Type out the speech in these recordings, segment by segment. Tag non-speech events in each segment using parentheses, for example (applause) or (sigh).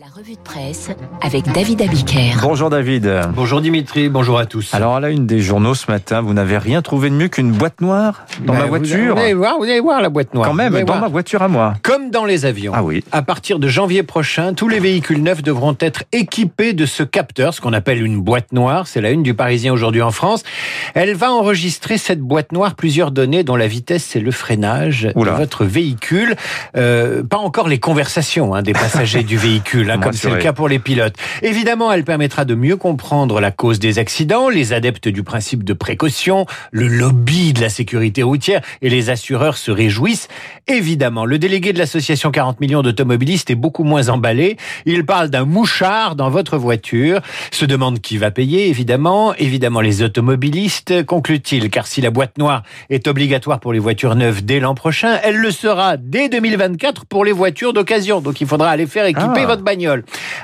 La revue de presse avec David Abiker. Bonjour David. Bonjour Dimitri, bonjour à tous. Alors à la une des journaux ce matin, vous n'avez rien trouvé de mieux qu'une boîte noire dans Ben, ma voiture Vous allez voir, vous allez voir la boîte noire. Quand même, dans voir. ma voiture à moi. Comme dans les avions. Ah oui. À partir de janvier prochain, tous les véhicules neufs devront être équipés de ce capteur, ce qu'on appelle une boîte noire. C'est la une du Parisien aujourd'hui en France. Elle va enregistrer cette boîte noire plusieurs données dont la vitesse et le freinage Oula. de votre véhicule. Euh, pas encore les conversations hein, des passagers (laughs) du véhicule, hein, comme c'est le cas pour les pilotes. Évidemment, elle permettra de mieux comprendre la cause des accidents, les adeptes du principe de précaution, le lobby de la sécurité routière et les assureurs se réjouissent. Évidemment, le délégué de l'association 40 millions d'automobilistes est beaucoup moins emballé. Il parle d'un mouchard dans votre voiture, se demande qui va payer, évidemment. Évidemment, les automobilistes, conclut-il, car si la boîte noire est obligatoire pour les voitures neuves dès l'an prochain, elle le sera dès 2024 pour les voitures d'occasion. Donc il faudra aller faire équiper Ah. votre bagnole.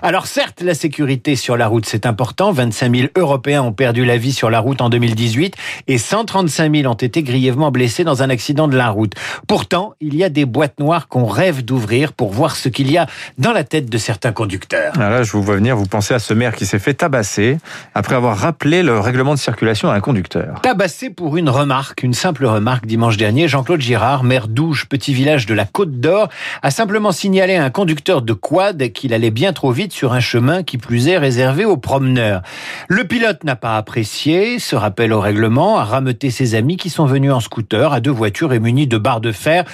Alors certes, la sécurité sur la route, c'est important. 25 000 Européens ont perdu la vie sur la route en 2018 et 135 000 ont été grièvement blessés dans un accident de la route. Pourtant, il y a des boîtes noires qu'on rêve d'ouvrir pour voir ce qu'il y a dans la tête de certains conducteurs. Ah là, je vous vois venir, vous pensez à ce maire qui s'est fait tabasser après avoir rappelé le règlement de circulation à un conducteur. Tabassé pour une remarque, une simple remarque dimanche dernier, Jean-Claude Girard, maire d'Ouge, petit village de la Côte d'Or, a simplement signalé à un conducteur de quad qu'il allait bien trop vite sur un chemin qui plus est réservé aux promeneurs. Le pilote n'a pas apprécié ce rappel au règlement, a rameuté ses amis qui sont venus en scooter à deux voitures et munis de barres de fer.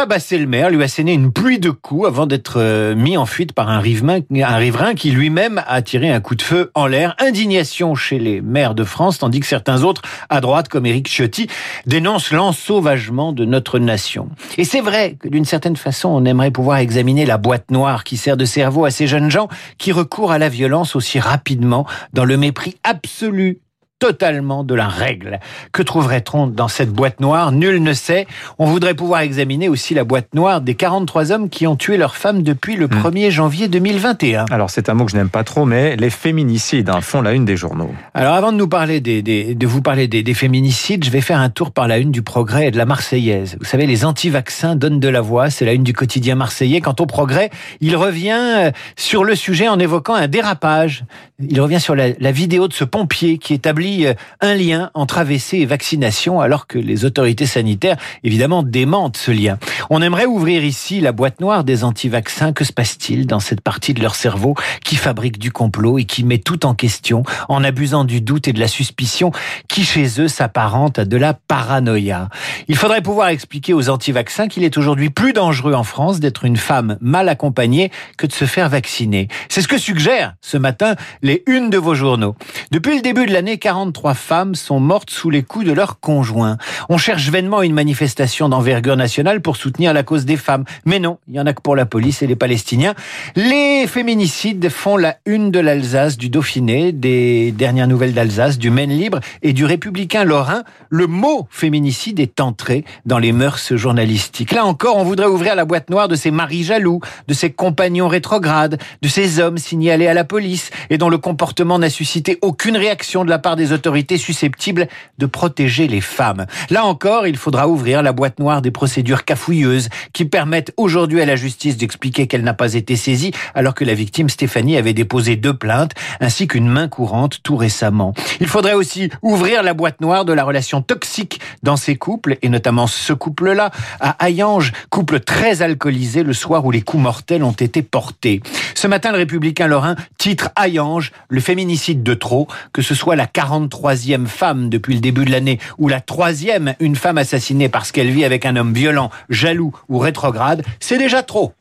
Tabassé le maire, lui a asséné une pluie de coups avant d'être euh, mis en fuite par un riverain, un riverain qui lui-même a tiré un coup de feu en l'air. Indignation chez les maires de France, tandis que certains autres, à droite, comme Éric Ciotti, dénoncent l'ensauvagement de notre nation. Et c'est vrai que d'une certaine façon, on aimerait pouvoir examiner la boîte noire qui sert de cerveau à ces jeunes gens qui recourent à la violence aussi rapidement dans le mépris absolu totalement de la règle. Que trouverait-on dans cette boîte noire Nul ne sait. On voudrait pouvoir examiner aussi la boîte noire des 43 hommes qui ont tué leur femme depuis le 1er janvier 2021. Alors c'est un mot que je n'aime pas trop, mais les féminicides hein, font la une des journaux. Alors avant de nous parler des, des- de vous parler des, des féminicides, je vais faire un tour par la une du Progrès et de la Marseillaise. Vous savez, les anti-vaccins donnent de la voix. C'est la une du quotidien marseillais. Quant au Progrès, il revient euh, sur le sujet en évoquant un dérapage. Il revient sur la, la vidéo de ce pompier qui établit euh, un lien entre AVC et vaccination, alors que les autorités sanitaires évidemment démentent ce lien. On aimerait ouvrir ici la boîte noire des anti-vaccins. Que se passe-t-il dans cette partie de leur cerveau qui fabrique du complot et qui met tout en question en abusant du doute et de la suspicion qui chez eux s'apparente à de la paranoïa? Il faudrait pouvoir expliquer aux anti-vaccins qu'il est aujourd'hui plus dangereux en France d'être une femme mal accompagnée que de se faire vacciner. C'est ce que suggèrent ce matin les unes de vos journaux. Depuis le début de l'année, 43 femmes sont mortes sous les coups de leurs conjoints. On cherche vainement une manifestation d'envergure nationale pour soutenir la cause des femmes. Mais non, il y en a que pour la police et les Palestiniens. Les féminicides font la une de l'Alsace, du Dauphiné, des dernières nouvelles d'Alsace, du Maine Libre et du Républicain Lorrain. Le mot féminicide est entré dans les mœurs journalistiques. Là encore, on voudrait ouvrir la boîte noire de ces maris jaloux, de ces compagnons rétrogrades, de ces hommes signalés à la police et dont le comportement n'a suscité aucune réaction de la part des autorités susceptibles de protéger les femmes. Là encore, il faudra ouvrir la boîte noire des procédures cafouilleuses qui permettent aujourd'hui à la justice d'expliquer qu'elle n'a pas été saisie alors que la victime Stéphanie avait déposé deux plaintes ainsi qu'une main courante tout récemment. Il faudrait aussi ouvrir la boîte noire de la relation toxique dans ces couples et notamment ce couple-là à Hayange, couple très alcoolisé le soir où les coups mortels ont été portés. Ce matin, le républicain Lorrain titre Hayange le féminicide de trop, que ce soit la 43e femme depuis le début de l'année ou la troisième, une femme assassinée parce qu'elle vit avec un homme violent, jaloux ou rétrograde, c'est déjà trop.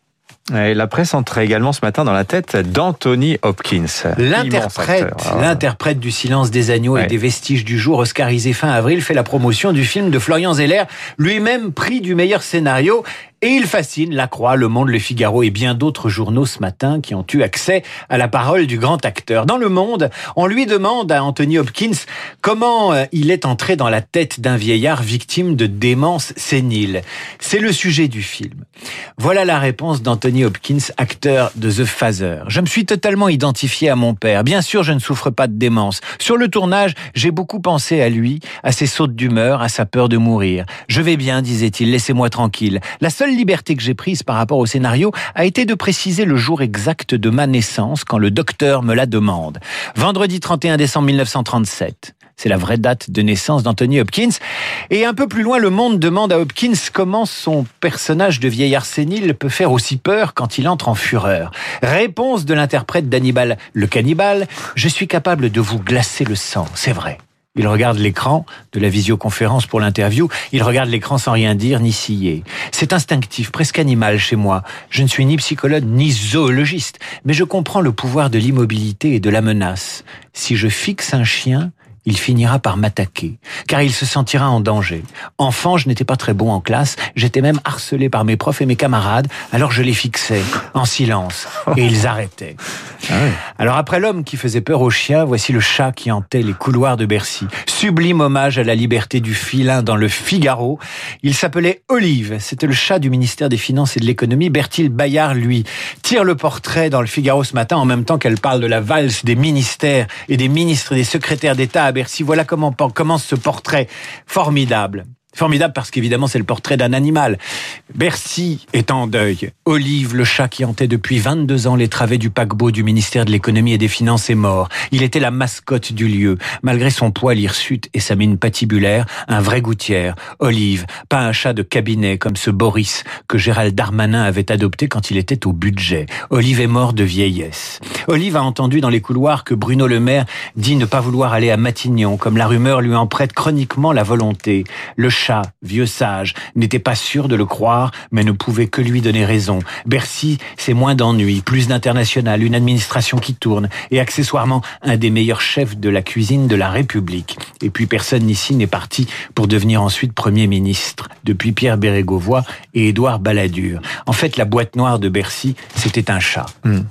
Et la presse entrait également ce matin dans la tête d'Anthony Hopkins. L'interprète. Ah. l'interprète du silence des agneaux Ouais. et des vestiges du jour, oscarisé fin avril, fait la promotion du film de Florian Zeller, lui-même prix du meilleur scénario. Et il fascine La Croix, Le Monde, Le Figaro et bien d'autres journaux ce matin qui ont eu accès à la parole du grand acteur. Dans Le Monde, on lui demande à Anthony Hopkins comment euh, il est entré dans la tête d'un vieillard victime de démence sénile. C'est le sujet du film. Voilà la réponse d'Anthony Hopkins, acteur de The Phaser. Je me suis totalement identifié à mon père. Bien sûr, je ne souffre pas de démence. Sur le tournage, j'ai beaucoup pensé à lui, à ses sautes d'humeur, à sa peur de mourir. Je vais bien, disait-il, laissez-moi tranquille. La seule seule liberté que j'ai prise par rapport au scénario a été de préciser le jour exact de ma naissance quand le docteur me la demande. Vendredi 31 décembre 1937. C'est la vraie date de naissance d'Anthony Hopkins. Et un peu plus loin, le monde demande à Hopkins comment son personnage de vieillard sénile peut faire aussi peur quand il entre en fureur. Réponse de l'interprète d'Hannibal le cannibale, je suis capable de vous glacer le sang, c'est vrai. Il regarde l'écran de la visioconférence pour l'interview. Il regarde l'écran sans rien dire ni scier. C'est instinctif, presque animal chez moi. Je ne suis ni psychologue ni zoologiste, mais je comprends le pouvoir de l'immobilité et de la menace. Si je fixe un chien, il finira par m'attaquer, car il se sentira en danger. Enfant, je n'étais pas très bon en classe, j'étais même harcelé par mes profs et mes camarades, alors je les fixais, en silence, et ils arrêtaient. Ah alors après l'homme qui faisait peur aux chiens, voici le chat qui hantait les couloirs de Bercy. Sublime hommage à la liberté du filin dans le Figaro. Il s'appelait Olive, c'était le chat du ministère des Finances et de l'économie. Bertil Bayard, lui, tire le portrait dans le Figaro ce matin en même temps qu'elle parle de la valse des ministères et des ministres et des secrétaires d'État à Bercy. Voilà comment commence ce portrait formidable. Formidable parce qu'évidemment c'est le portrait d'un animal. Bercy est en deuil. Olive, le chat qui hantait depuis 22 ans les travées du paquebot du ministère de l'économie et des finances est mort. Il était la mascotte du lieu. Malgré son poil hirsute et sa mine patibulaire, un vrai gouttière. Olive, pas un chat de cabinet comme ce Boris que Gérald Darmanin avait adopté quand il était au budget. Olive est mort de vieillesse. Olive a entendu dans les couloirs que Bruno Le Maire dit ne pas vouloir aller à Matignon, comme la rumeur lui en prête chroniquement la volonté. Le chat, vieux sage, n'était pas sûr de le croire, mais ne pouvait que lui donner raison. Bercy, c'est moins d'ennui, plus d'international, une administration qui tourne, et accessoirement un des meilleurs chefs de la cuisine de la République. Et puis personne ici n'est parti pour devenir ensuite Premier ministre, depuis Pierre Bérégovoy et Édouard Balladur. En fait, la boîte noire de Bercy, c'était un chat. Hmm.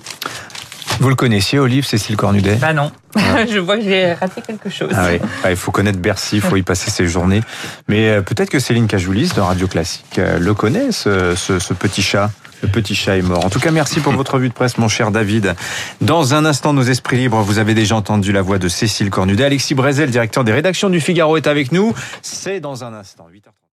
Vous le connaissiez, Olive, Cécile Cornudet Bah non. (laughs) je vois que j'ai raté quelque chose. Ah oui. Ah, il faut connaître Bercy, il faut y passer ses journées. Mais euh, peut-être que Céline Cajoulis de Radio Classique euh, le connaît, ce, ce, petit chat. Le petit chat est mort. En tout cas, merci pour votre revue de presse, mon cher David. Dans un instant, nos esprits libres, vous avez déjà entendu la voix de Cécile Cornudet. Alexis Brezel, directeur des rédactions du Figaro, est avec nous. C'est dans un instant, 8h30.